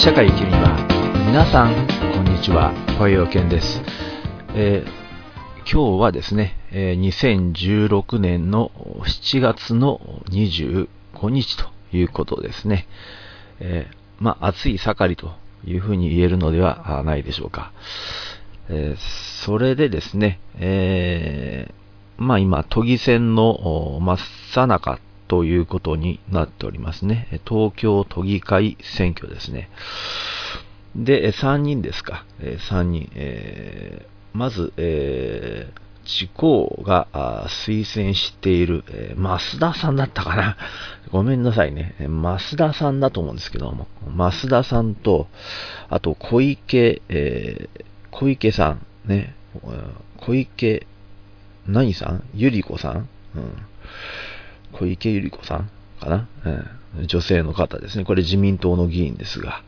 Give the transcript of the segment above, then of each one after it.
社会生きるには皆さんこんにちは。保養健です、えー今日はですね、え2016年の7月の25日ということですね、えーまあ暑い盛りというふうに言えるのではないでしょうか、えーそれでですね、えまあ今都議選の真っ最中ということになっておりますね。東京都議会選挙ですね。で、3人ですか。3人。えーまず、えー、地方が推薦している、えー増田さんだったかな。ごめんなさいね。増田さんだと思うんですけども。増田さんと、あと小池、えー小池さん、ね。小池、何さん？ゆり子さん？うん。小池百合子さんかな、うん、女性の方ですね。これ自民党の議員ですが。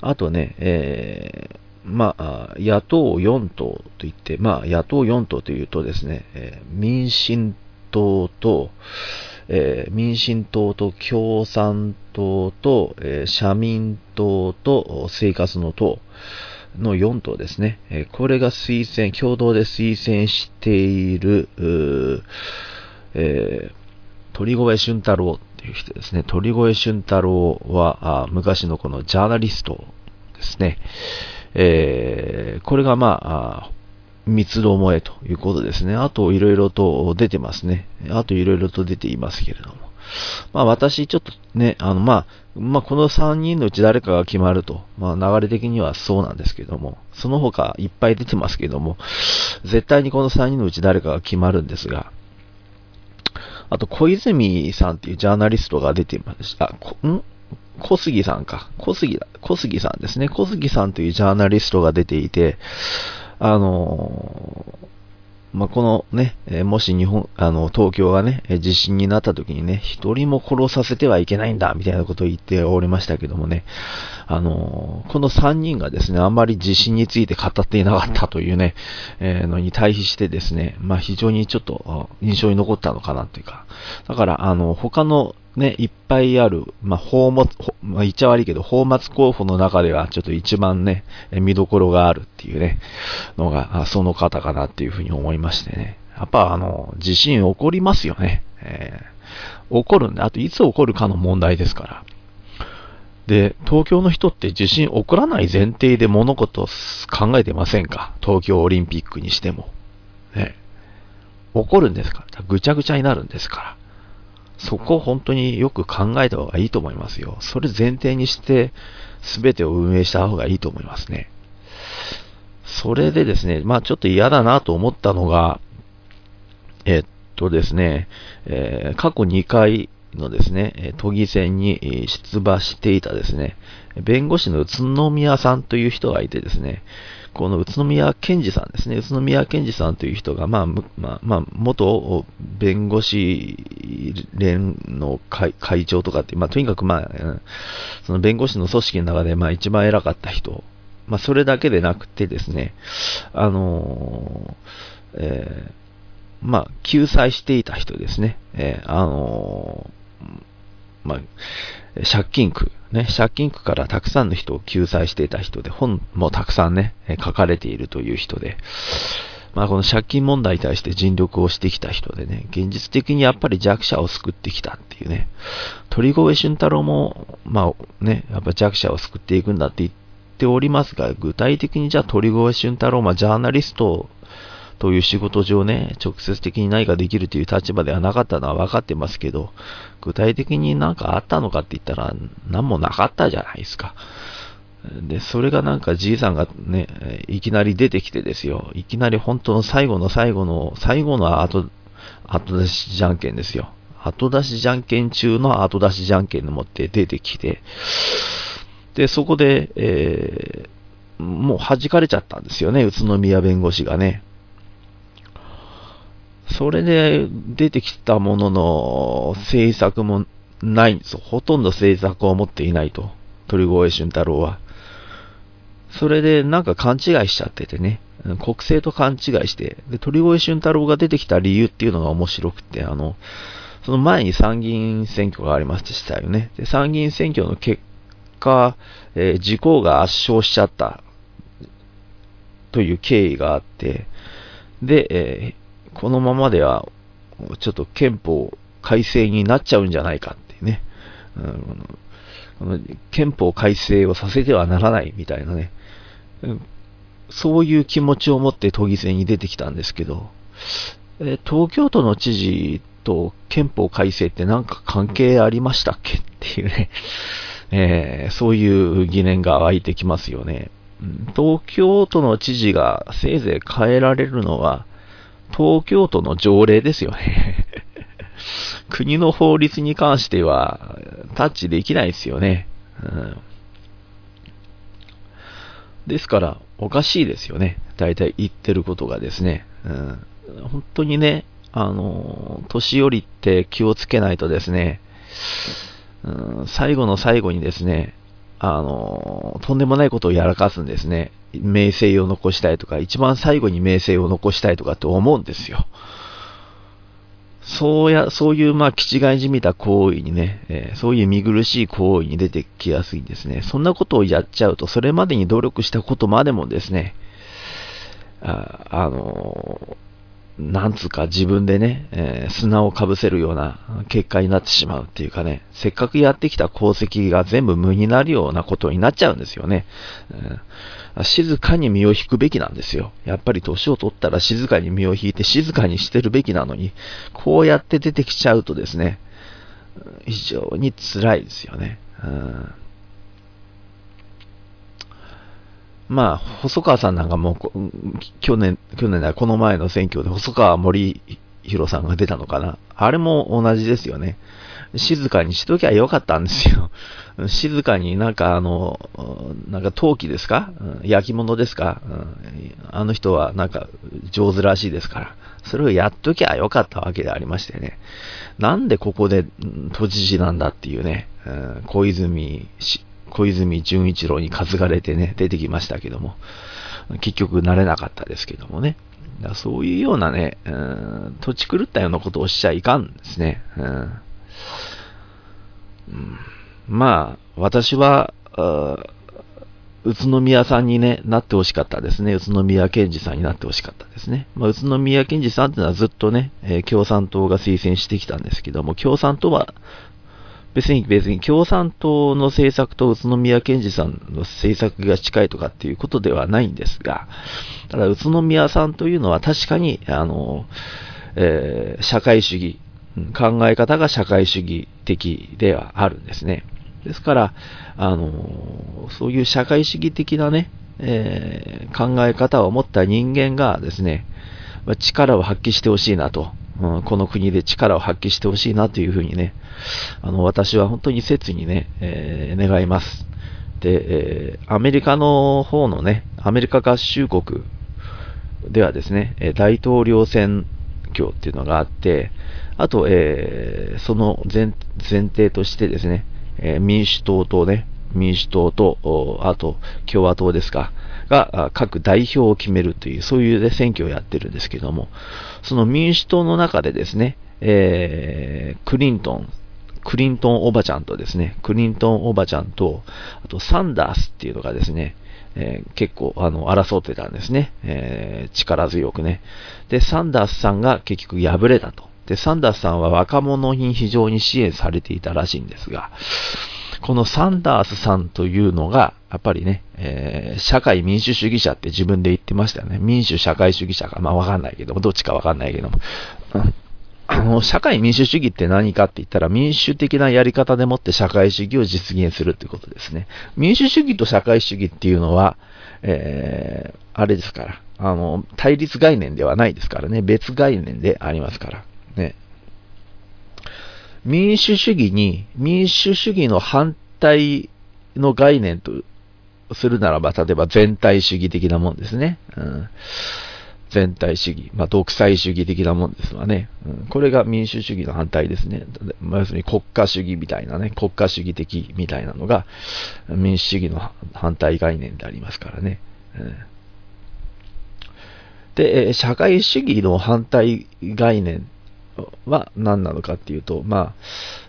あとね、えーまあ、野党4党といって、まあ、野党4党というとですね、えー民進党と、えー民進党と共産党と、えー社民党と生活の党の4党ですね。えこれが推薦、共同で推薦している、え鳥越俊太郎っていう人ですね。鳥越俊太郎は、あ昔のこのジャーナリストですね。えーこれがまあ、あ三つどもえということですね。あといろいろと出てますね。あといろいろと出ていますけれども。まあ私ちょっとね、あのまあ、まあこの3人のうち誰かが決まると、まあ流れ的にはそうなんですけども、その他いっぱい出てますけども、絶対にこの3人のうち誰かが決まるんですが、あと小泉さんっていうジャーナリストが出ていました。あ、ん？小杉さんか。小杉だ。小杉さんですね。小杉さんというジャーナリストが出ていて、あのーまあ、このね、えもし日本、あの、東京がね、地震になった時にね、一人も殺させてはいけないんだ、みたいなことを言っておりましたけどもね、あのこの三人がですね、あんまり地震について語っていなかったというね、えーのに対比してですね、まあ、非常にちょっと印象に残ったのかなというか、だから、あの、他のね、いっぱいある、まあ、宝物、まあ、言っちゃ悪いけど、宝末候補の中では、ちょっと一番ね、見どころがあるっていうね、のが、その方かなっていうふうに思いましてね。やっぱ、あの、地震起こりますよね。えー起こるんで、あといつ起こるかの問題ですから。で、東京の人って地震起こらない前提で物事を考えてませんか？東京オリンピックにしても。ね。起こるんですから。ぐちゃぐちゃになるんですから。そこを本当によく考えた方がいいと思いますよ。それ前提にして、すべてを運営した方がいいと思いますね。それでですね、まあちょっと嫌だなと思ったのが、えっとですね、えー過去2回のですね、都議選に出馬していたですね、弁護士の宇都宮さんという人がいてですね、この宇都宮健治さんですね、宇都宮健治さんという人が、まあ、まあ、まあ、元弁護士連の会会長とかって、まあ、とにかくまあ、その弁護士の組織の中で、まあ、一番偉かった人、まあ、それだけでなくてですね、あのーえーまあ、救済していた人ですね、えーあのーまあ、借金区、ね、借金区からたくさんの人を救済していた人で、本もたくさんね、書かれているという人で、まあ、この借金問題に対して尽力をしてきた人でね、現実的にやっぱり弱者を救ってきたっていうね、鳥越俊太郎も、まあね、やっぱ弱者を救っていくんだって言っておりますが、具体的にじゃあ鳥越俊太郎、まあ、ジャーナリストという仕事上ね、直接的に何かできるという立場ではなかったのは分かってますけど、具体的に何かあったのかって言ったら、何もなかったじゃないですか。で、それがなんかじいさんがね、いきなり出てきてですよ。いきなり本当の最後の最後の、最後の後、後出しじゃんけんですよ。後出しじゃんけん中の後出しじゃんけんの持って出てきて、で、そこで、えーもう弾かれちゃったんですよね、宇都宮弁護士がね。それで出てきたものの政策もないんですよ。ほとんど政策を持っていないと。鳥越俊太郎は。それでなんか勘違いしちゃっててね。国政と勘違いして。で、鳥越俊太郎が出てきた理由っていうのが面白くて、あの、その前に参議院選挙がありましたよね。で、参議院選挙の結果、えー、自公が圧勝しちゃったという経緯があって、で、え、このままでは、ちょっと憲法改正になっちゃうんじゃないかってね、うん、憲法改正をさせてはならないみたいなね、そういう気持ちを持って都議選に出てきたんですけど、え東京都の知事と憲法改正ってなんか関係ありましたっけっていうね、えー、そういう疑念が湧いてきますよね。東京都の知事がせいぜい変えられるのは、東京都の条例ですよね。国の法律に関してはタッチできないですよね。うん、ですから、おかしいですよね。大体言ってることがですね。うん、本当にね、あの、年寄りって気をつけないとですね、うん、最後の最後にですね、あの、とんでもないことをやらかすんですね。名声を残したいとか、一番最後に名声を残したいとかって思うんですよ。そうや、そういう、まあ、気違いじみた行為にね、えー、そういう見苦しい行為に出てきやすいんですね。そんなことをやっちゃうと、それまでに努力したことまでもですね、あ、あのーなんつうか自分でね、えー、砂をかぶせるような結果になってしまうっていうかね、せっかくやってきた功績が全部無になるようなことになっちゃうんですよね。うん、静かに身を引くべきなんですよ。やっぱり年を取ったら静かに身を引いて静かにしてるべきなのに、こうやって出てきちゃうとですね、非常に辛いですよね。うんまあ、細川さんなんかも去年、去年だ、この前の選挙で細川森弘さんが出たのかな。あれも同じですよね。静かにしときゃよかったんですよ。静かになんかあの、なんか陶器ですか？焼き物ですか？あの人はなんか上手らしいですから。それをやっときゃよかったわけでありましてね。なんでここで都知事なんだっていうね、小泉小泉純一郎に担がれてね、出てきましたけども、結局なれなかったですけどもね。そういうようなね、土地狂ったようなことをしちゃいかんですね。うん、うんまあ、私は、宇都宮さんに、ね、なってほしかったですね。宇都宮健治さんになってほしかったですね。まあ、宇都宮健治さんっていうのはずっとね、えー、共産党が推薦してきたんですけども、共産党は別に別に共産党の政策と宇都宮健治さんの政策が近いとかっていうことではないんですが、ただ宇都宮さんというのは確かに、あの、えー、社会主義、考え方が社会主義的ではあるんですね。ですから、あの、そういう社会主義的なね、えー、考え方を持った人間がですね、力を発揮してほしいなとうん、この国で力を発揮してほしいなというふうにね、あの、私は本当に切にね、えー、願います。で、えー、アメリカの方のね、アメリカ合衆国ではですね、大統領選挙っていうのがあって、あと、えー、その前前提としてですね、えー、民主党とね、民主党と、あと共和党ですか、が各代表を決めるという、そういう、ね、選挙をやってるんですけども、その民主党の中でですね、えー、クリントン、クリントンおばちゃんとですね、クリントンおばちゃんと、あとサンダースっていうのがですね、えー、結構、あの、争ってたんですね。えー、力強くね。で、サンダースさんが結局敗れたと。で、サンダースさんは若者に非常に支援されていたらしいんですが、このサンダースさんというのが、やっぱりね、えー、社会民主主義者って自分で言ってましたよね。民主社会主義者か。まあわかんないけども、どっちかわかんないけども。あの、社会民主主義って何かって言ったら民主的なやり方でもって社会主義を実現するってことですね。民主主義と社会主義っていうのは、えー、あれですから、あの、対立概念ではないですからね、別概念でありますから。民主主義に、民主主義の反対の概念とするならば、例えば全体主義的なもんですね。うん、全体主義、まあ、独裁主義的なもんですわね、うん。これが民主主義の反対ですね。まあ、要するに国家主義みたいなね、国家主義的みたいなのが民主主義の反対概念でありますからね。うんで、社会主義の反対概念は何なのかっていうと、まあ、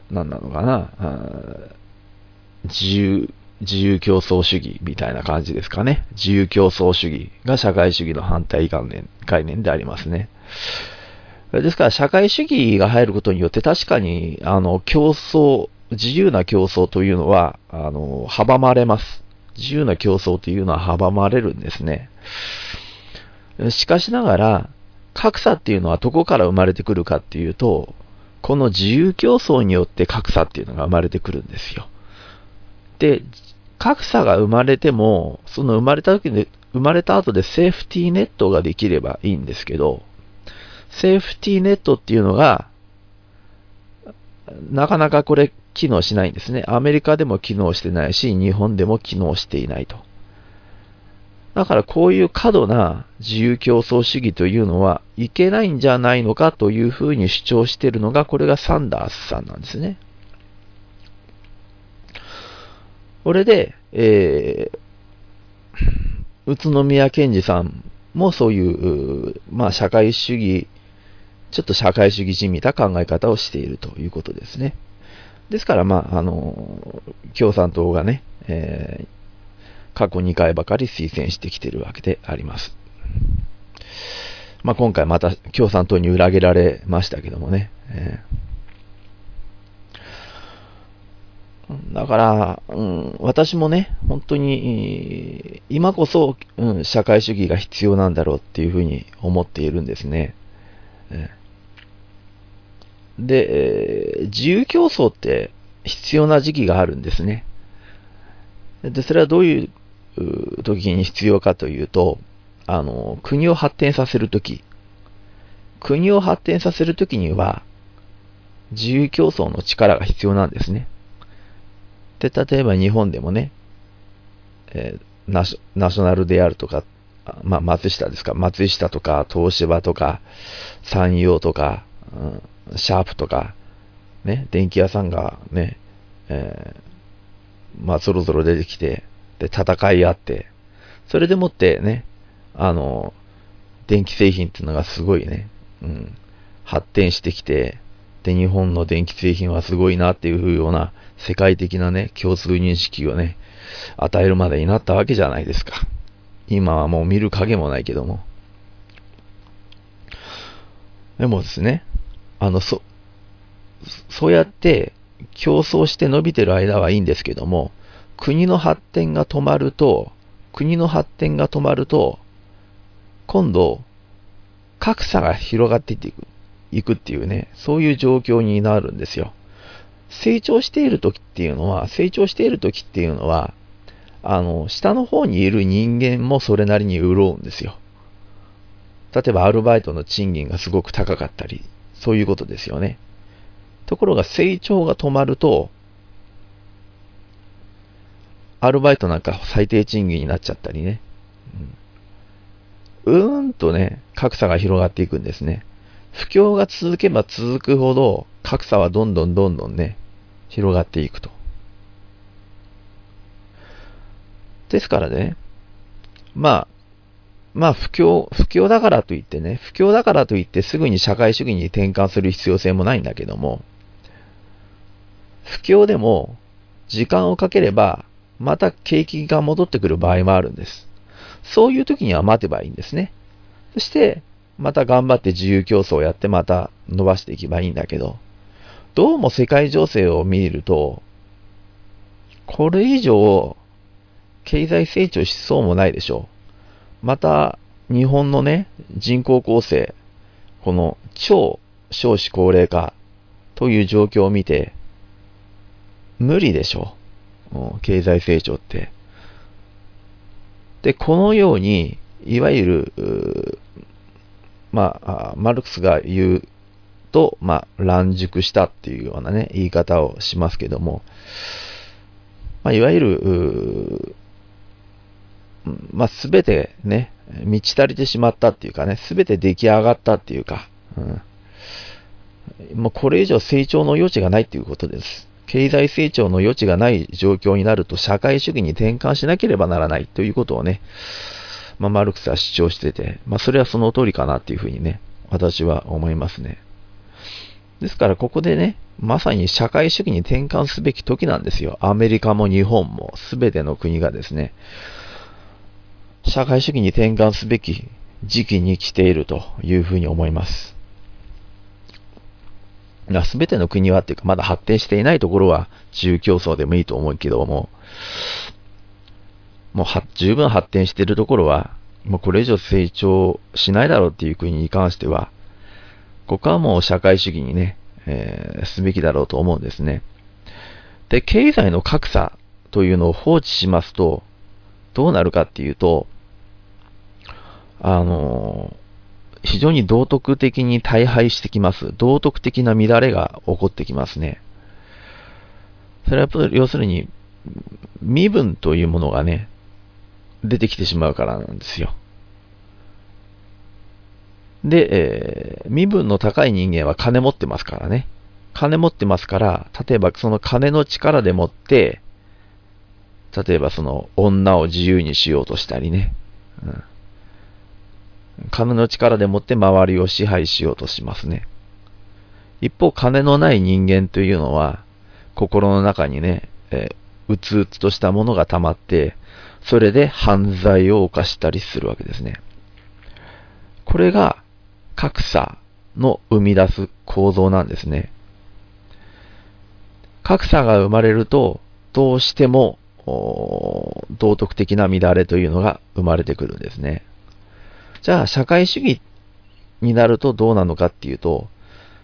何なのかな、自由、自由競争主義みたいな感じですかね。自由競争主義が社会主義の反対概念概念でありますね。ですから、社会主義が入ることによって確かに、あの、競争、自由な競争というのは、あの、阻まれます。自由な競争というのは阻まれるんですね。しかしながら、格差っていうのはどこから生まれてくるかっていうと、この自由競争によって格差っていうのが生まれてくるんですよ。で、格差が生まれても、その生まれた時で、生まれた後でセーフティーネットができればいいんですけど、セーフティーネットっていうのが、なかなかこれ機能しないんですね。アメリカでも機能してないし、日本でも機能していないと。だからこういう過度な自由競争主義というのはいけないんじゃないのかというふうに主張しているのが、これがサンダースさんなんですね。これで、えー、宇都宮健治さんもそういう、まあ社会主義、ちょっと社会主義じみた考え方をしているということですね。ですから、まあ、あの、共産党がね、えー過去2回ばかり推薦してきているわけであります。まあ、今回また共産党に裏切られましたけどもね。えー、だから、うん、私もね、本当に、今こそ、うん、社会主義が必要なんだろうっていうふうに思っているんですね。えー、で、えー、自由競争って必要な時期があるんですね。で、それはどういう時に必要かというと、あの、国を発展させるとき、国を発展させるときには、自由競争の力が必要なんですね。で、例えば日本でもね、えー、ナショナルであるとか、まあ、松下ですか、松下とか、東芝とか、山陽とか、うん、シャープとか、ね、電気屋さんがね、えー、まあ、そろそろ出てきて、で戦い合って、それでもってね、あの、電気製品っていうのがすごいね、うん、発展してきて、で、日本の電気製品はすごいなっていうような世界的なね、共通認識をね、与えるまでになったわけじゃないですか。今はもう見る影もないけども。でもですね、あの、そ、そうやって競争して伸びてる間はいいんですけども、国の発展が止まると、国の発展が止まると、今度、格差が広がっていく、いくっていうね、そういう状況になるんですよ。成長している時っていうのは、成長している時っていうのは、あの、下の方にいる人間もそれなりに潤うんですよ。例えばアルバイトの賃金がすごく高かったり、そういうことですよね。ところが成長が止まると、アルバイトなんか最低賃金になっちゃったりね。うん、うーんとね、格差が広がっていくんですね。不況が続けば続くほど、格差はどんどんどんどんね、広がっていくと。ですからね、まあ、まあ不況、不況だからといってね、不況だからといってすぐに社会主義に転換する必要性もないんだけども、不況でも時間をかければまた景気が戻ってくる場合もあるんです。そういう時には待てばいいんですね。そして、また頑張って自由競争をやってまた伸ばしていけばいいんだけど、どうも世界情勢を見ると、これ以上、経済成長しそうもないでしょう。また、日本のね、人口構成、この超少子高齢化という状況を見て、無理でしょう。経済成長って。で、このように、いわゆる、まあ、マルクスが言うと、まあ、乱熟したっていうようなね、言い方をしますけども、まあ、いわゆる、まあ、すべてね、満ち足りてしまったっていうかね、すべて出来上がったっていうか、うん、もうこれ以上成長の余地がないっていうことです。経済成長の余地がない状況になると社会主義に転換しなければならないということをね、まあ、マルクスは主張してて、まあ、それはその通りかなっていうふうにね、私は思いますね。ですからここでね、まさに社会主義に転換すべき時なんですよ。アメリカも日本も全ての国がですね、社会主義に転換すべき時期に来ているというふうに思います。すべての国はっていうか、まだ発展していないところは自由競争でもいいと思うけども、もう十分発展しているところは、もうこれ以上成長しないだろうっていう国に関しては、ここはもう社会主義にね、えー、すべきだろうと思うんですね。で、経済の格差というのを放置しますと、どうなるかっていうと、あの非常に道徳的に大敗してきます。道徳的な乱れが起こってきますね。それは要するに、身分というものがね、出てきてしまうからなんですよ。で、えー、身分の高い人間は金持ってますからね。金持ってますから、例えばその金の力でもって、例えばその女を自由にしようとしたりね。うん金の力でもって周りを支配しようとしますね。一方、金のない人間というのは、心の中にね、えー、うつうつとしたものが溜まって、それで犯罪を犯したりするわけですね。これが格差の生み出す構造なんですね。格差が生まれると、どうしても道徳的な乱れというのが生まれてくるんですね。じゃあ、社会主義になるとどうなのかっていうと、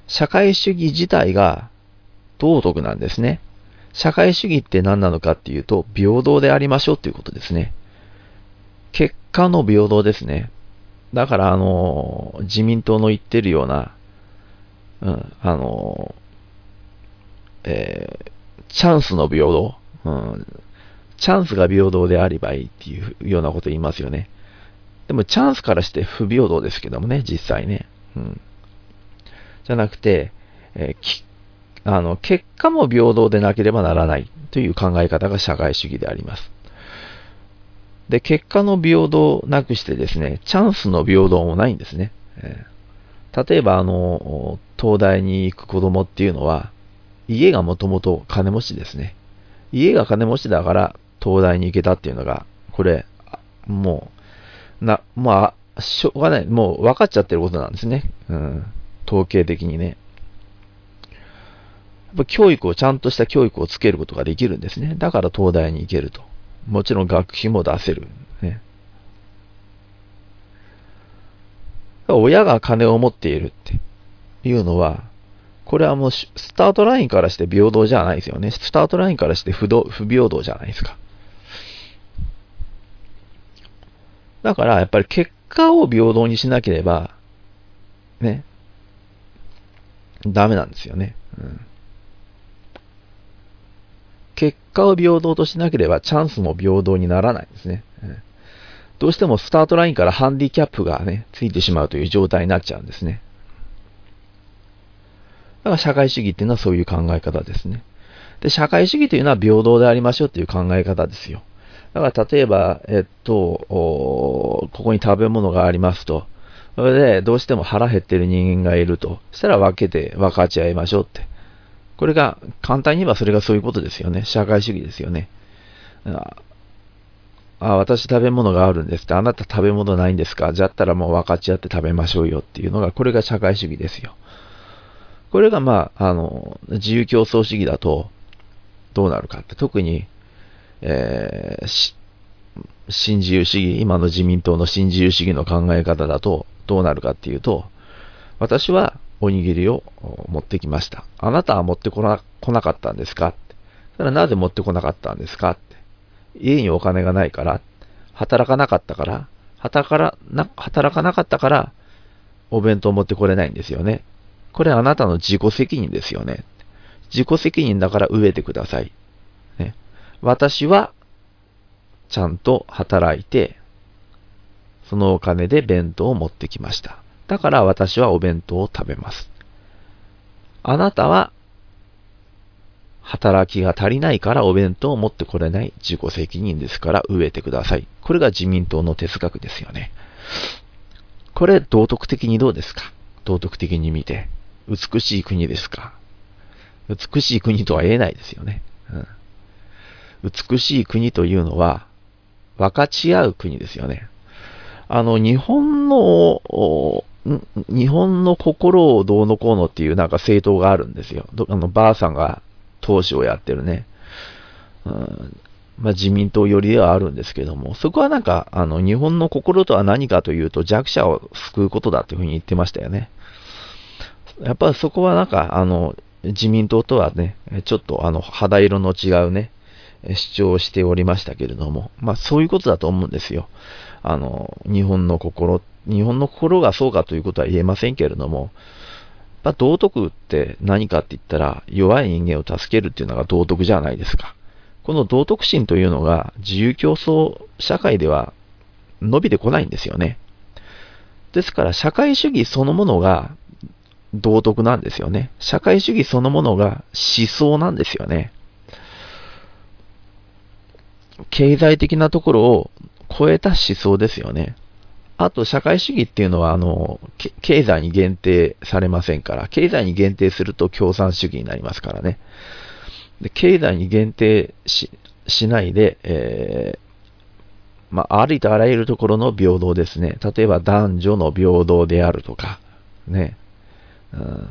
社会主義自体が道徳なんですね。社会主義って何なのかっていうと、平等でありましょうっていうことですね。結果の平等ですね。だから、あの、自民党の言ってるような、うん、あの、えー、チャンスの平等、うん、チャンスが平等であればいいっていうようなこと言いますよね。でもチャンスからして不平等ですけどもね、実際ね。うん。じゃなくて、えー、あの、結果も平等でなければならないという考え方が社会主義であります。で、結果の平等なくしてですね、チャンスの平等もないんですね。えー、例えば、あの、東大に行く子供っていうのは、家がもともと金持ちですね。家が金持ちだから東大に行けたっていうのが、これ、もう、な、まあ、しょうがない。もう分かっちゃってることなんですね。うん。統計的にね。やっぱ教育を、ちゃんとした教育をつけることができるんですね。だから東大に行けると。もちろん学費も出せる。ね。親が金を持っているっていうのは、これはもうスタートラインからして平等じゃないですよね。スタートラインからして不不平等じゃないですか。だからやっぱり結果を平等にしなければ、ね、ダメなんですよね。うん結果を平等としなければチャンスも平等にならないんですね。うんどうしてもスタートラインからハンディキャップがね、ついてしまうという状態になっちゃうんですね。だから社会主義っていうのはそういう考え方ですね。で、社会主義というのは平等でありましょうという考え方ですよ。だから例えば、えっと、ここに食べ物がありますと。それで、どうしても腹減ってる人間がいると。したら分けて分かち合いましょうって。これが、簡単に言えばそれがそういうことですよね。社会主義ですよね。あ、私食べ物があるんですって、あなた食べ物ないんですか？じゃったらもう分かち合って食べましょうよっていうのが、これが社会主義ですよ。これがまあ、あの、自由競争主義だと、どうなるかって、特に、えー、新自由主義、今の自民党の新自由主義の考え方だと、どうなるかっていうと、私はおにぎりを持ってきました。あなたは持ってこな来なかったんですか？それはなぜ持ってこなかったんですか？家にお金がないから働かなかったから働かな働かなかったから、お弁当持ってこれないんですよね。これあなたの自己責任ですよね。自己責任だから植えてください。ね、私は、ちゃんと働いて、そのお金で弁当を持ってきました。だから私はお弁当を食べます。あなたは働きが足りないからお弁当を持ってこれない自己責任ですから植えてください。これが自民党の哲学ですよね。これ道徳的にどうですか？道徳的に見て。美しい国ですか？美しい国とは言えないですよね。美しい国というのは、分かち合う国ですよね。あの、日本の、日本の心をどうのこうのっていうなんか政党があるんですよ。あの、ばあさんが党首をやってるね。うん、まあ、自民党寄りではあるんですけども、そこはなんか、あの、日本の心とは何かというと弱者を救うことだというふうに言ってましたよね。やっぱそこはなんか、あの、自民党とはね、ちょっとあの、肌色の違うね、主張しておりましたけれども、まあそういうことだと思うんですよ。あの、日本の心、日本の心がそうかということは言えませんけれども、まあ、道徳って何かって言ったら、弱い人間を助けるっていうのが道徳じゃないですか。この道徳心というのが自由競争社会では伸びてこないんですよね。ですから社会主義そのものが道徳なんですよね。社会主義そのものが思想なんですよね。経済的なところを超えた思想ですよね。あと、社会主義っていうのは、あの、経済に限定されませんから、経済に限定すると共産主義になりますからね。で経済に限定ししないで、えー、まあ、ありとあらゆるところの平等ですね。例えば男女の平等であるとか、ね。うん、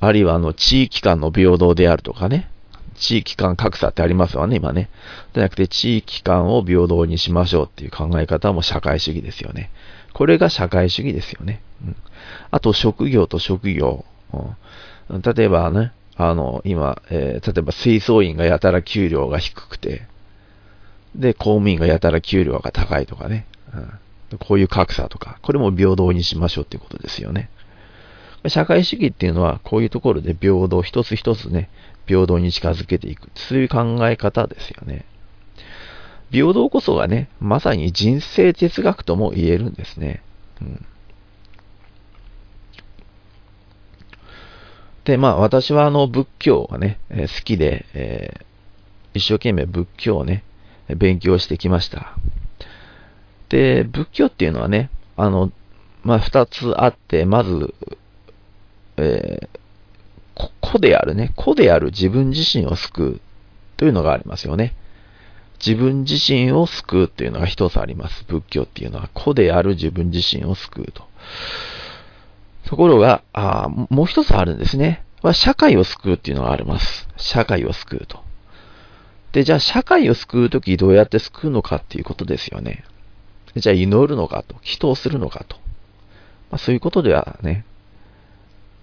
あるいはあの地域間の平等であるとかね。地域間格差ってありますわね、今ね。じゃなくて地域間を平等にしましょうっていう考え方も社会主義ですよね。これが社会主義ですよね。うん、あと職業と職業。うん、例えばね、あの、今、えー、例えば清掃員がやたら給料が低くて、で、公務員がやたら給料が高いとかね。うん、こういう格差とか、これも平等にしましょうっていうことですよね。社会主義っていうのは、こういうところで平等、一つ一つね、平等に近づけていく。そういう考え方ですよね。平等こそがね、まさに人生哲学とも言えるんですね。うん、で、まあ私はあの仏教がね、え好きで、えー、一生懸命仏教をね、勉強してきました。で、仏教っていうのはね、あの、まあ二つあって、まず、えー子であるね、子である自分自身を救うというのがありますよね。自分自身を救うというのが一つあります。仏教っていうのは、子である自分自身を救うと。ところが、あもう一つあるんですね。は社会を救うっていうのがあります。社会を救うと。で、じゃあ社会を救うときどうやって救うのかっていうことですよね。じゃあ祈るのかと、祈祷するのかと。まあ、そういうことではね、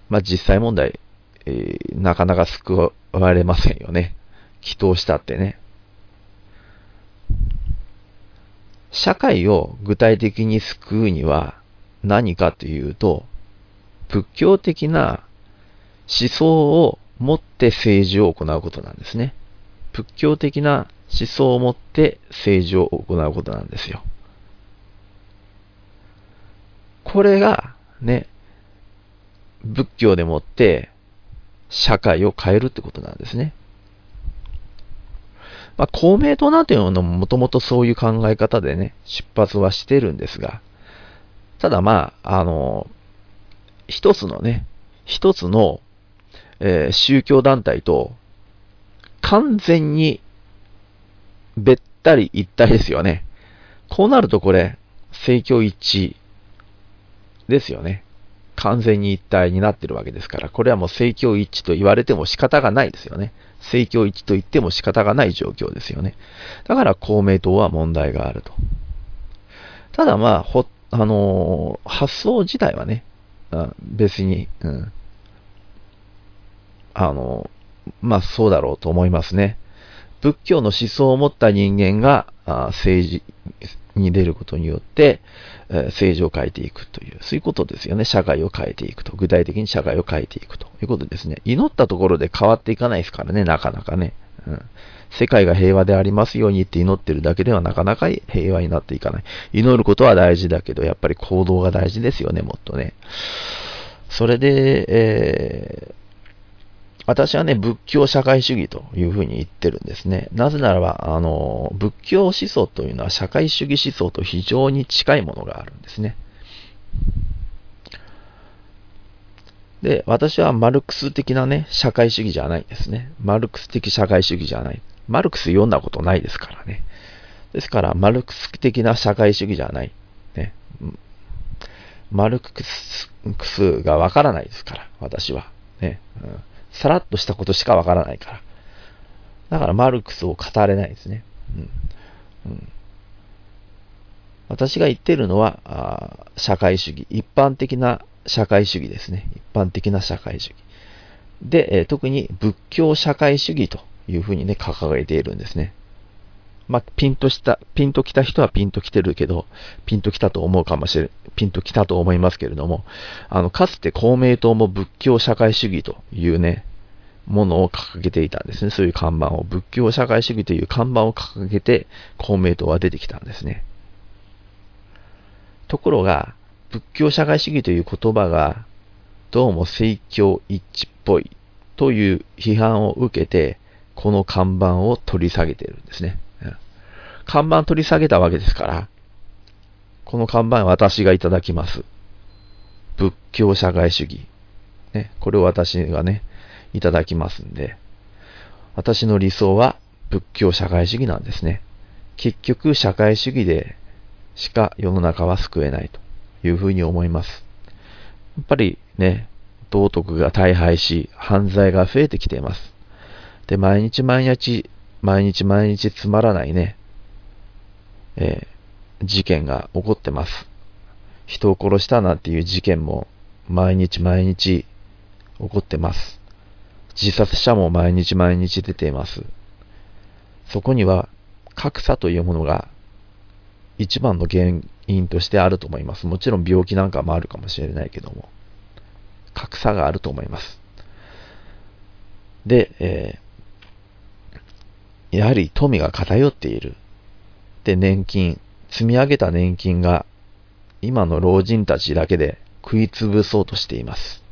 まあ実際問題、えー、なかなか救われませんよね。祈祷したってね。社会を具体的に救うには何かというと、仏教的な思想を持って政治を行うことなんですね。仏教的な思想を持って政治を行うことなんですよ。これがね、仏教でもって社会を変えるってことなんですね。まあ、公明党なんていうのももともとそういう考え方でね、出発はしてるんですが、ただまあ、あの、一つのね、一つの、えー、宗教団体と完全にべったり一体ですよね。こうなるとこれ、政教一致ですよね。完全に一体になってるわけですから、これはもう政教一致と言われても仕方がないですよね。政教一致と言っても仕方がない状況ですよね。だから公明党は問題があると。ただまあ、ほ、あのー、発想自体はね、別に、うん、あのー、まあそうだろうと思いますね。仏教の思想を持った人間が政治に出ることによってえ、政治を変えていくという、そういうことですよね。社会を変えていくと。具体的に社会を変えていくということですね。祈ったところで変わっていかないですからね、なかなかね。うん、世界が平和でありますようにって祈ってるだけではなかなか平和になっていかない。祈ることは大事だけど、やっぱり行動が大事ですよね、もっとね。それで、えー私はね、仏教社会主義というふうに言ってるんですね。なぜならば、あの、仏教思想というのは社会主義思想と非常に近いものがあるんですね。で、私はマルクス的なね、社会主義じゃないんですね。マルクス的社会主義じゃない。マルクス読んだことないですからね。ですから、マルクス的な社会主義じゃない。ね。マルクスがわからないですから、私は。ね、うん。さらっとしたことしかわからないから。だからマルクスを語れないですね。うん。うん、私が言ってるのはあ、社会主義。一般的な社会主義ですね。一般的な社会主義。で、え、特に仏教社会主義というふうにね、掲げているんですね。まあ、ピンとした、ピンと来た人はピンと来てるけど、ピンと来たと思うかもしれ、ピンと来たと思いますけれども、あの、かつて公明党も仏教社会主義というね、ものを掲げていたんですね。そういう看板を、仏教社会主義という看板を掲げて、公明党は出てきたんですね。ところが、仏教社会主義という言葉が、どうも政教一致っぽいという批判を受けて、この看板を取り下げているんですね。看板取り下げたわけですから、この看板私がいただきます。仏教社会主義。ね、これを私がね、いただきますんで、私の理想は仏教社会主義なんですね。結局社会主義でしか世の中は救えないというふうに思います。やっぱりね、道徳が大敗し、犯罪が増えてきています。で、毎日毎日、毎日毎日つまらないね、えー、事件が起こってます。人を殺したなんていう事件も毎日毎日起こってます。自殺者も毎日毎日出ています。そこには格差というものが一番の原因としてあると思います。もちろん病気なんかもあるかもしれないけども、格差があると思います。で、えー、やはり富が偏っている。で、年金、積み上げた年金が今の老人たちだけで食いつぶそうとしています。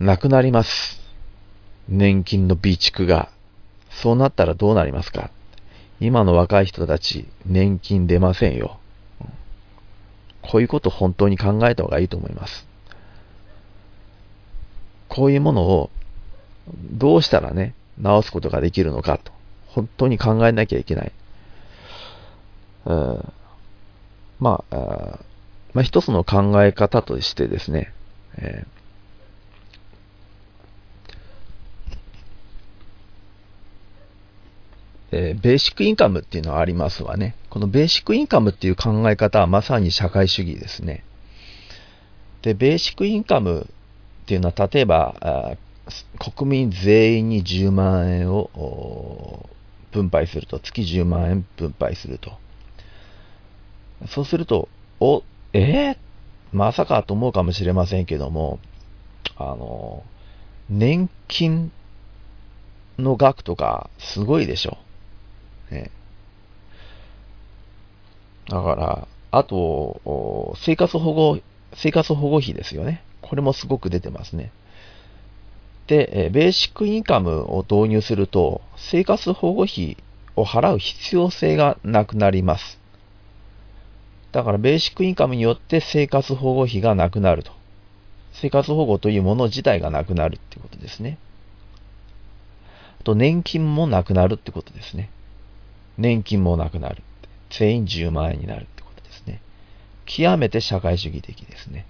なくなります。年金の備蓄が。そうなったらどうなりますか今の若い人たち、年金出ませんよ。こういうこと本当に考えた方がいいと思います。こういうものをどうしたらね、直すことができるのかと、本当に考えなきゃいけない。うんまあ、まあ、一つの考え方としてですね、えーえー、ベーシックインカムっていうのはありますわね。このベーシックインカムっていう考え方はまさに社会主義ですね。で、ベーシックインカムっていうのは、例えば、国民全員に10万円を分配すると、月10万円分配すると。そうすると、お、えー、まさかと思うかもしれませんけども、あの、年金の額とかすごいでしょ。ね。だから、あと、生活保護、生活保護費ですよね。これもすごく出てますね。で、ベーシックインカムを導入すると、生活保護費を払う必要性がなくなります。だから、ベーシックインカムによって生活保護費がなくなると。生活保護というもの自体がなくなるってことですね。あと、年金もなくなるってことですね。年金もなくなる。全員10万円になるってことですね。極めて社会主義的ですね。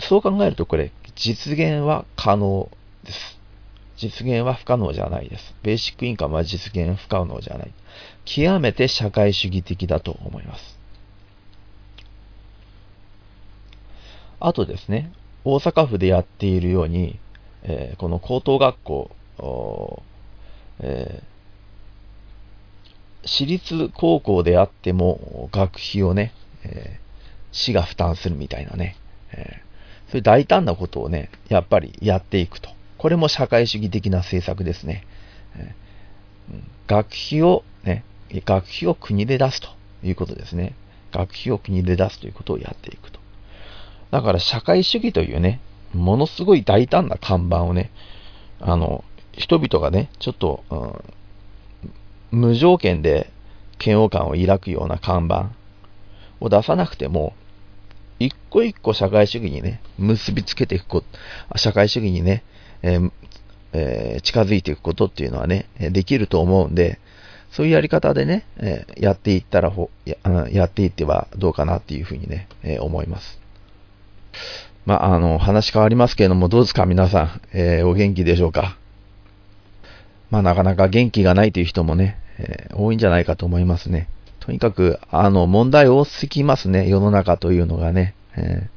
そう考えるとこれ、実現は可能です。実現は不可能じゃないです。ベーシックインカムは実現不可能じゃない。極めて社会主義的だと思います。あとですね、大阪府でやっているように、えー、この高等学校、えー私立高校であっても学費をね、えー、市が負担するみたいなね、えー、そういう大胆なことをね、やっぱりやっていくと。これも社会主義的な政策ですね。学費をね、学費を国で出すということですね。学費を国で出すということをやっていくと。だから社会主義というね、ものすごい大胆な看板をね、あの、人々がね、ちょっと、うん無条件で嫌悪感を抱くような看板を出さなくても、一個一個社会主義にね、結びつけていくこと、社会主義にね、えーえー、近づいていくことっていうのはね、できると思うんで、そういうやり方でね、えー、やっていったらほや、やっていってはどうかなっていうふうにね、えー、思います。まあ、あの、話変わりますけれども、どうですか皆さん、えー、お元気でしょうか？まあ、なかなか元気がないという人もね、えー、多いんじゃないかと思いますね。とにかく、あの、問題多すぎますね、世の中というのがね。え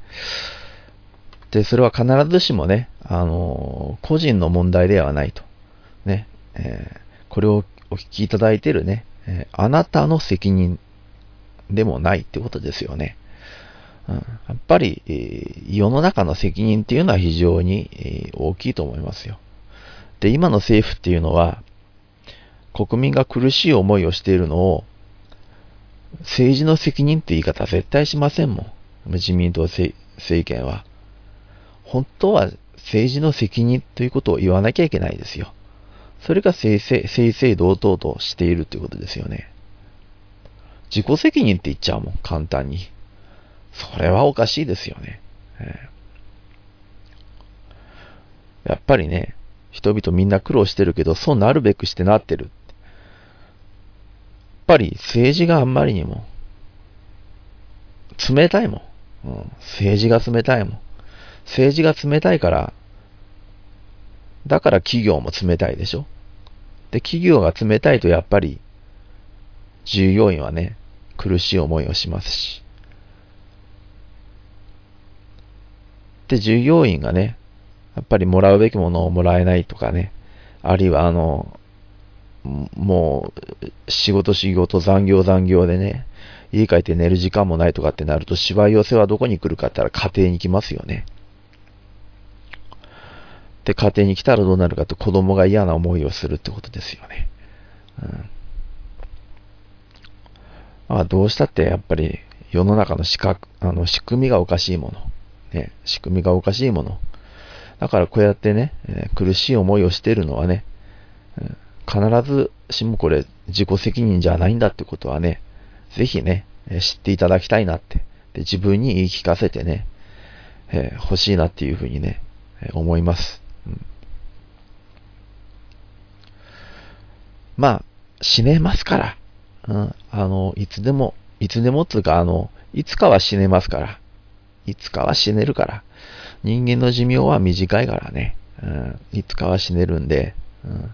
ー、で、それは必ずしもね、あの、個人の問題ではないと。ね、えー、これをお聞きいただいてるね、えあなたの責任でもないってことですよね。うん、やっぱり、えー、世の中の責任っていうのは非常に、えー、大きいと思いますよ。で、今の政府っていうのは、国民が苦しい思いをしているのを、政治の責任って言い方絶対しませんもん。自民党政権は。本当は政治の責任ということを言わなきゃいけないですよ。それが正々正々堂々としているということですよね。自己責任って言っちゃうもん、簡単に。それはおかしいですよね。えー、やっぱりね、人々みんな苦労してるけど、そうなるべくしてなってる。やっぱり政治があんまりにも、冷たいもん。うん、政治が冷たいもん。政治が冷たいから、だから企業も冷たいでしょ。で、企業が冷たいとやっぱり、従業員はね、苦しい思いをしますし。で、従業員がね、やっぱりもらうべきものをもらえないとかね、あるいはあの、もう、仕事仕事残業残業でね、家帰って寝る時間もないとかってなると、芝居寄せはどこに来るかって言ったら家庭に来ますよね。で、家庭に来たらどうなるかと子供が嫌な思いをするってことですよね。うん。まあ、どうしたってやっぱり世の中の仕あの仕組みがおかしいもの。ね、仕組みがおかしいもの。だからこうやってね、えー、苦しい思いをしてるのはね、うん必ずしもこれ自己責任じゃないんだってことはね、ぜひね、知っていただきたいなって、で自分に言い聞かせてね、えー、欲しいなっていうふうにね、え思います、うん。まあ、死ねますから、うん、あの、いつでも、いつでもつうか、あの、いつかは死ねますから、いつかは死ねるから。人間の寿命は短いからね。うん、いつかは死ねるんで、うん、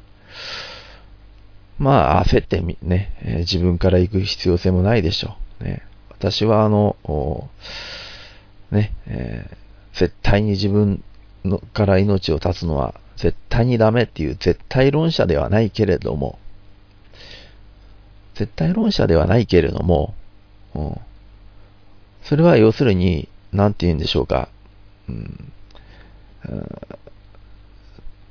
まあ、焦ってみ、ね、え、自分から行く必要性もないでしょう。ね、私は、あの、ね、えー、絶対に自分のから命を絶つのは絶対にダメっていう絶対論者ではないけれども、絶対論者ではないけれども、うん、それは要するに、なんて言うんでしょうか。うん、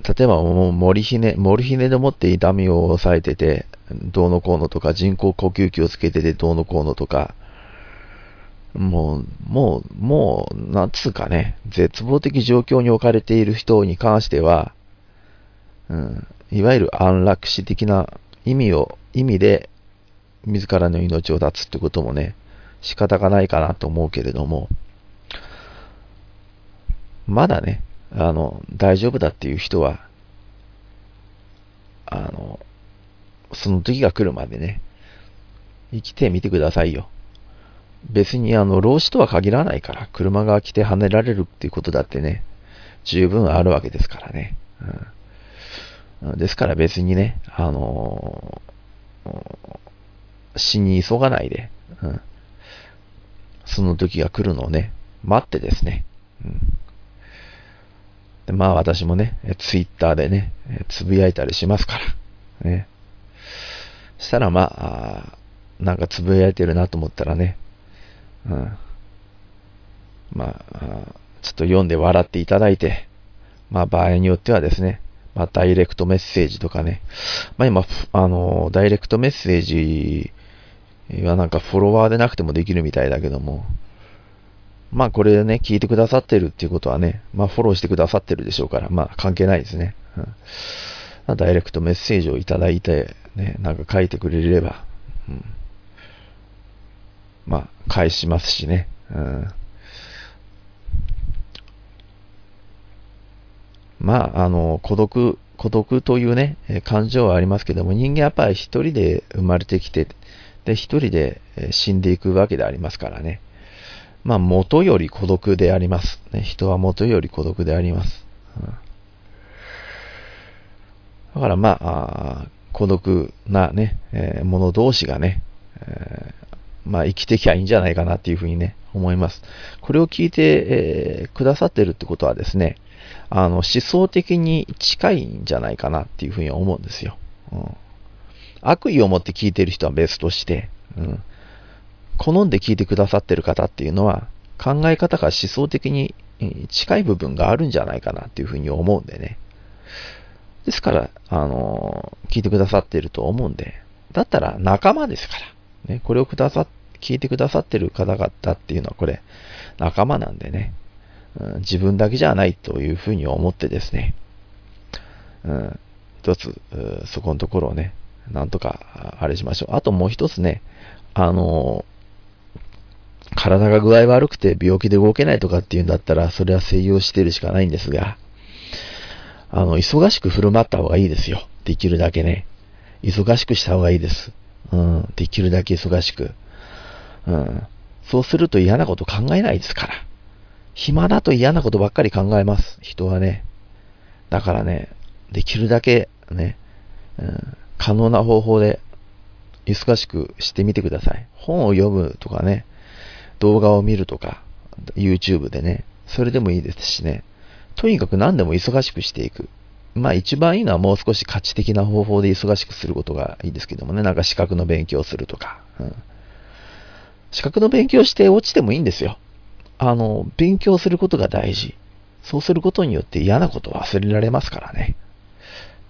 例えば、もう森ひね、森ひねでもって痛みを抑えてて、どうのこうのとか、人工呼吸器をつけててどうのこうのとか、もう、もう、もう、なんつうかね、絶望的状況に置かれている人に関しては、うん、いわゆる安楽死的な意味を、意味で、自らの命を絶つってこともね、仕方がないかなと思うけれども、まだね、あの、大丈夫だっていう人は、あの、その時が来るまでね、生きてみてくださいよ。別にあの、老子とは限らないから、車が来て跳ねられるっていうことだってね、十分あるわけですからね。うん、ですから別にね、あのー、死に急がないで、うん、その時が来るのをね、待ってですね。うん、でまあ私もね、ツイッターでね、つぶやいたりしますから。ね。したらまあ、なんかつぶやいてるなと思ったらね、うん、まあ、ちょっと読んで笑っていただいて、まあ場合によってはですね、まあダイレクトメッセージとかね、まあ今、あの、ダイレクトメッセージはなんかフォロワーでなくてもできるみたいだけども、まあこれね、聞いてくださってるっていうことはね、まあフォローしてくださってるでしょうから、まあ関係ないですね。うん、あ、ダイレクトメッセージをいただいて、ね、なんか書いてくれれば、うん、まあ返しますしね。うん、まあ、あの、孤独、孤独というね、感情はありますけども、人間やっぱり一人で生まれてきて、で、一人で死んでいくわけでありますからね。まあ、元より孤独であります。ね、人は元より孤独であります。うん、だからまあ、あ孤独なね、えー、者同士がね、えー、まあ、生きてきゃいいんじゃないかなっていうふうにね、思います。これを聞いて、えー、くださってるってことはですね、あの、思想的に近いんじゃないかなっていうふうに思うんですよ。うん、悪意を持って聞いてる人は別として、うん、好んで聞いてくださってる方っていうのは、考え方が思想的に近い部分があるんじゃないかなっていうふうに思うんでね。ですから、あの聞いてくださってると思うんで、だったら仲間ですから、ね、これをくださ、聞いてくださってる方々っていうのはこれ、仲間なんでね、うん、自分だけじゃないというふうに思ってですね、うん、一つ、そこのところをね、なんとか、あれしましょう。あともう一つね、あの体が具合悪くて病気で動けないとかっていうんだったら、それは静養してるしかないんですが、あの、忙しく振る舞った方がいいですよ。できるだけね。忙しくした方がいいです。うん。できるだけ忙しく。うん。そうすると嫌なこと考えないですから。暇だと嫌なことばっかり考えます。人はね。だからね、できるだけね、うん、可能な方法で忙しくしてみてください。本を読むとかね、動画を見るとか、YouTube でね、それでもいいですしね、とにかく何でも忙しくしていく。まあ一番いいのはもう少し価値的な方法で忙しくすることがいいですけどもね、なんか資格の勉強をするとか。うん、資格の勉強して落ちてもいいんですよ。あの、勉強することが大事。そうすることによって嫌なことを忘れられますからね。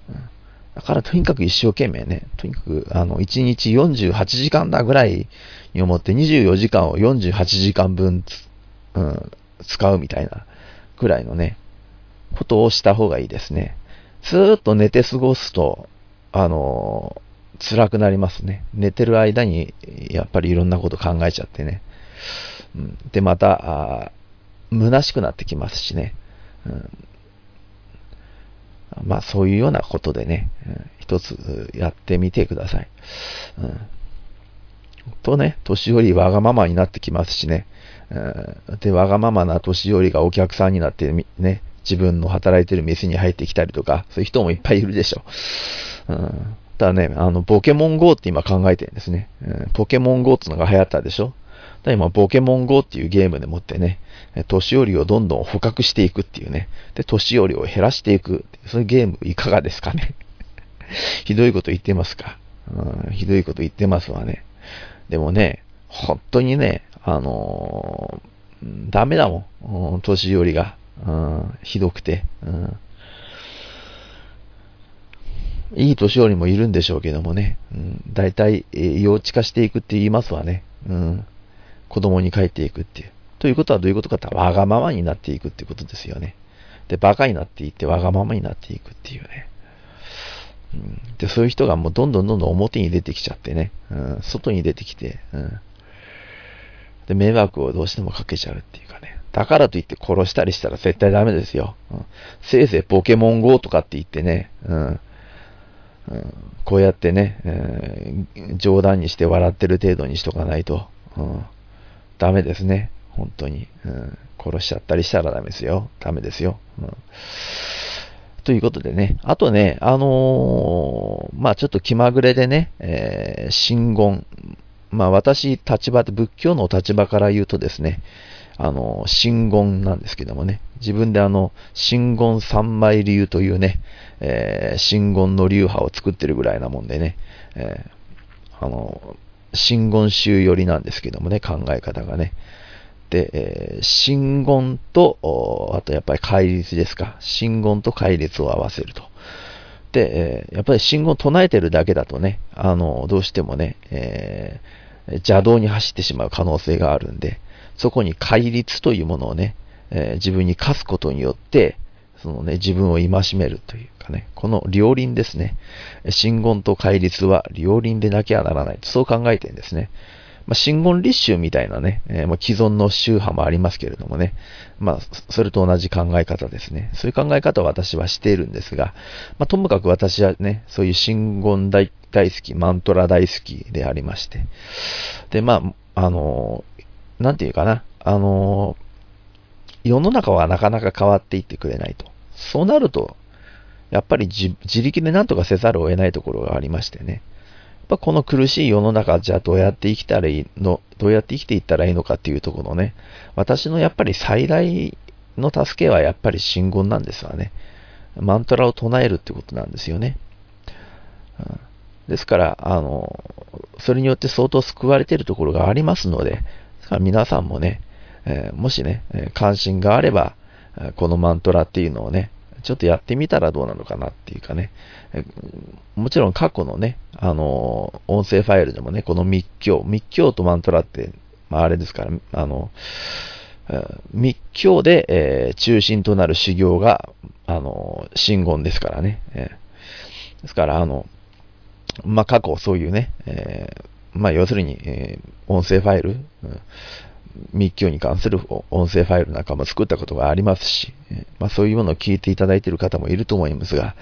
うんだからとにかく一生懸命ね、とにかくあの1日48時間だぐらいに思って24時間を48時間分、うん、使うみたいなぐらいのね、ことをした方がいいですね。ずーっと寝て過ごすと、あのー、辛くなりますね。寝てる間に、やっぱりいろんなこと考えちゃってね。うん、で、また、虚しくなってきますしね。うんまあそういうようなことでね、一つやってみてください。うん、とね、年寄りわがままになってきますしね、うんで、わがままな年寄りがお客さんになってね、自分の働いてる店に入ってきたりとか、そういう人もいっぱいいるでしょ。うん、ただね、あの、ポケモン GO って今考えてるんですね。うん、ポケモン GO ってのが流行ったでしょ。今、ポケモン GO っていうゲームでもってね、年寄りをどんどん捕獲していくっていうね、で、年寄りを減らしていくそういうゲームいかがですかね。ひどいこと言ってますか、うん。ひどいこと言ってますわね。でもね、本当にね、あのー、ダメだもん。年寄りが。うん、ひどくて。うんいい年寄りもいるんでしょうけどもね、うん、大体、えー、幼稚化していくって言いますわね。うん、子供に帰っていくっていう。ということはどういうことかってわがままになっていくっていうことですよね。で、バカになっていってわがままになっていくっていうね。うん、で、そういう人がもうどんどんどんどん表に出てきちゃってね、うん、外に出てきて、うん、で、迷惑をどうしてもかけちゃうっていうかね。だからといって殺したりしたら絶対ダメですよ。うん、せいぜいポケモン GO とかって言ってね、うん、うん、こうやってね、えー、冗談にして笑ってる程度にしとかないと、うん、ダメですね。本当に、うん。殺しちゃったりしたらダメですよ。ダメですよ。うん、ということでね、あとね、あのー、まあちょっと気まぐれでね、えー、真言、まあ私、立場で、仏教の立場から言うとですね、あの、真言なんですけどもね、自分であの、真言三枚流というね、えー、真言の流派を作ってるぐらいなもんでね、えー、あの、真言宗寄りなんですけどもね、考え方がね。で、えー、真言と、あとやっぱり戒律ですか。真言と戒律を合わせると。で、えー、やっぱり真言唱えてるだけだとね、あの、どうしてもね、えー、邪道に走ってしまう可能性があるんで、そこに戒律というものをね、えー、自分に課すことによって、そのね、自分を戒めるというかね、この両輪ですね。真言と戒律は両輪でなきゃならない。そう考えてるんですね。まあ、真言立宗みたいなね、えー、まあ、既存の宗派もありますけれどもね、まあ、それと同じ考え方ですね。そういう考え方を私はしているんですが、まあ、ともかく私はね、そういう真言大大好き、マントラ大好きでありまして、で、まあ、あのー、なんていうかな、あのー、世の中はなかなか変わっていってくれないと。そうなると、やっぱり自力で何とかせざるを得ないところがありましてね。やっぱこの苦しい世の中、じゃあどうやって生きたらいいの、どうやって生きていったらいいのかっていうところね、私のやっぱり最大の助けはやっぱり信言なんですわね。マントラを唱えるってことなんですよね。ですから、あの、それによって相当救われているところがありますので、皆さんもね、えー、もしね、関心があれば、このマントラっていうのをね、ちょっとやってみたらどうなのかなっていうかね、もちろん過去のね、あの、音声ファイルでもね、この密教、密教とマントラって、まああれですから、あの、密教で、えー、中心となる修行が、あの、真言ですからね。えー、ですから、あの、まあ、過去そういうね、えー、まあ、要するに、え音声ファイル、うん密教に関する音声ファイルなんかも作ったことがありますし、まあ、そういうものを聞いていただいている方もいると思いますが、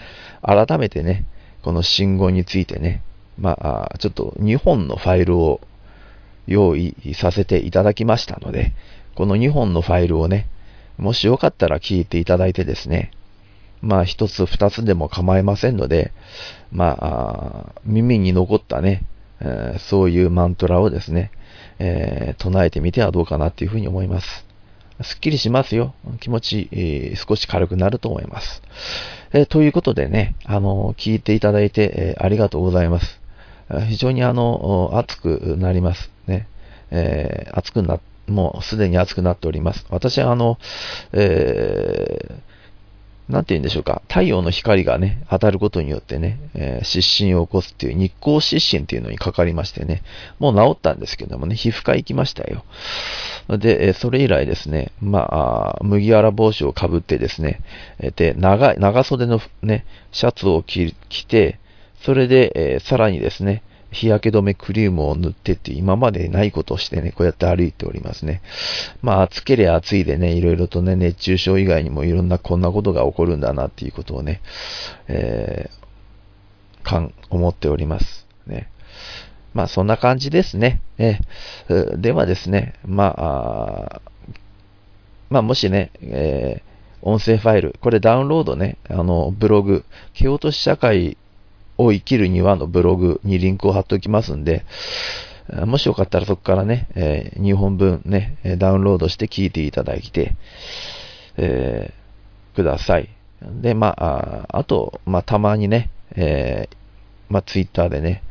改めてね、この信号についてね、まあ、ちょっと2本のファイルを用意させていただきましたので、この2本のファイルをね、もしよかったら聞いていただいてですね、まあ一つ二つでも構いませんので、まあ、耳に残ったね、そういうマントラをですね、えー、唱えてみてはどうかなっていうふうに思います。すっきりしますよ。気持ち、えー、少し軽くなると思います。えー、ということでね、あの、聞いていただいて、え、ありがとうございます。非常にあの、熱くなりますね。え熱くな、もうすでに熱くなっております。私はあの、えなんて言うんでしょうか、太陽の光がね、当たることによってね、えー、湿疹を起こすっていう日光湿疹っていうのにかかりましてね、もう治ったんですけどもね、皮膚科行きましたよ。で、それ以来ですね、まあ、麦わら帽子をかぶってですね、で、長い、長袖のね、シャツを着て、それで、えー、さらにですね、日焼け止めクリームを塗ってって今までないことをしてね、こうやって歩いておりますね。まあ暑ければ暑いでね、いろいろとね、熱中症以外にもいろんなこんなことが起こるんだなっていうことをね、えー、かん、思っております。ね。まあそんな感じですね。えー、ではですね、まあ、あまあもしね、えー音声ファイル、これダウンロードね、あの、ブログ、蹴落とし社会を生きるにはのブログにリンクを貼っておきますんで、もしよかったらそこからね、えー、2本分ね、ダウンロードして聞いていただいて、えー、ください。で、まあ、あと、まあ、たまにね、えー、まあ、ツイッターでね、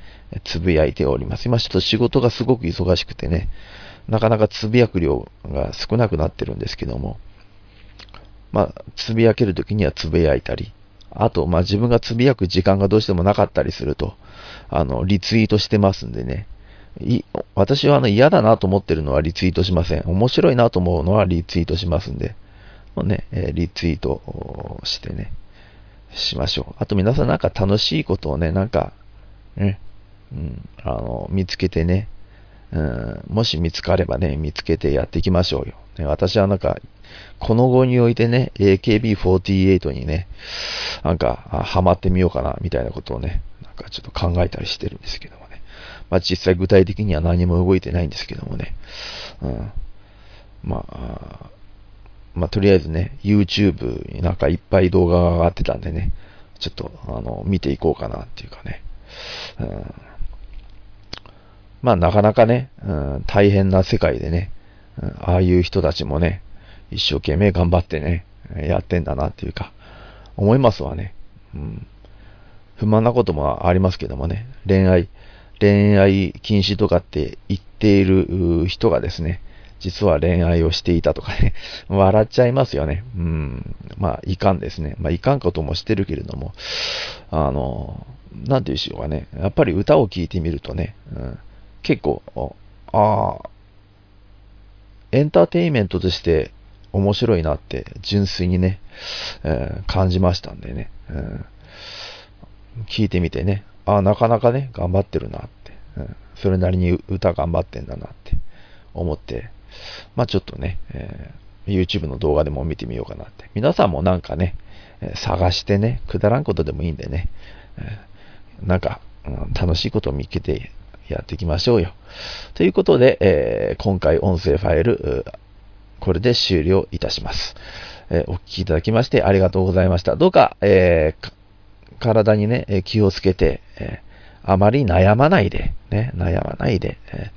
つぶやいております。今ちょっと仕事がすごく忙しくてね、なかなかつぶやく量が少なくなってるんですけども、まあ、つぶやけるときにはつぶやいたり、あと、まあ、自分がつぶやく時間がどうしてもなかったりすると、あの、リツイートしてますんでね。い私はあの嫌だなと思ってるのはリツイートしません。面白いなと思うのはリツイートしますんで、もうね、えリツイートしてね、しましょう。あと皆さんなんか楽しいことをね、なんか、ね、うん、あの、見つけてね、うん、もし見つかればね、見つけてやっていきましょうよ。ね、私はなんか、この後においてね、AKB48 にね、なんか、ハマってみようかな、みたいなことをね、なんかちょっと考えたりしてるんですけどもね。まあ実際具体的には何も動いてないんですけどもね。うん。まあ、まあとりあえずね、YouTube になんかいっぱい動画が上がってたんでね、ちょっと、あの、見ていこうかなっていうかね。うん、まあなかなかね、うん、大変な世界でね、うん、ああいう人たちもね、一生懸命頑張ってね、やってんだなっていうか、思いますわね。うん。不満なこともありますけどもね、恋愛、恋愛禁止とかって言っている人がですね、実は恋愛をしていたとかね、笑っちゃいますよね。うん。まあ、いかんですね。まあ、いかんこともしてるけれども、あの、なんて言うしょうかね。やっぱり歌を聴いてみるとね、うん、結構、ああ、エンターテインメントとして面白いなって純粋にね、えー、感じましたんでね、うん、聞いてみてね、ああ、なかなかね、頑張ってるなって、うん、それなりに歌頑張ってんだなって。思って、まあちょっとね、えー、YouTube の動画でも見てみようかなって。皆さんもなんかね、探してね、くだらんことでもいいんでね、えー、なんか、うん、楽しいことを見つけてやっていきましょうよ。ということで、えー、今回音声ファイル、これで終了いたします。えー、お聞きいただきましてありがとうございました。どうか、えー、体にね、気をつけて、えあまり悩まないで、ね、悩まないで、え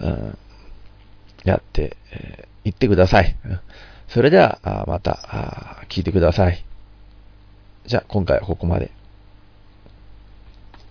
うん、やってい、えー、ってください。それでは、また聞いてください。じゃあ、今回はここまで。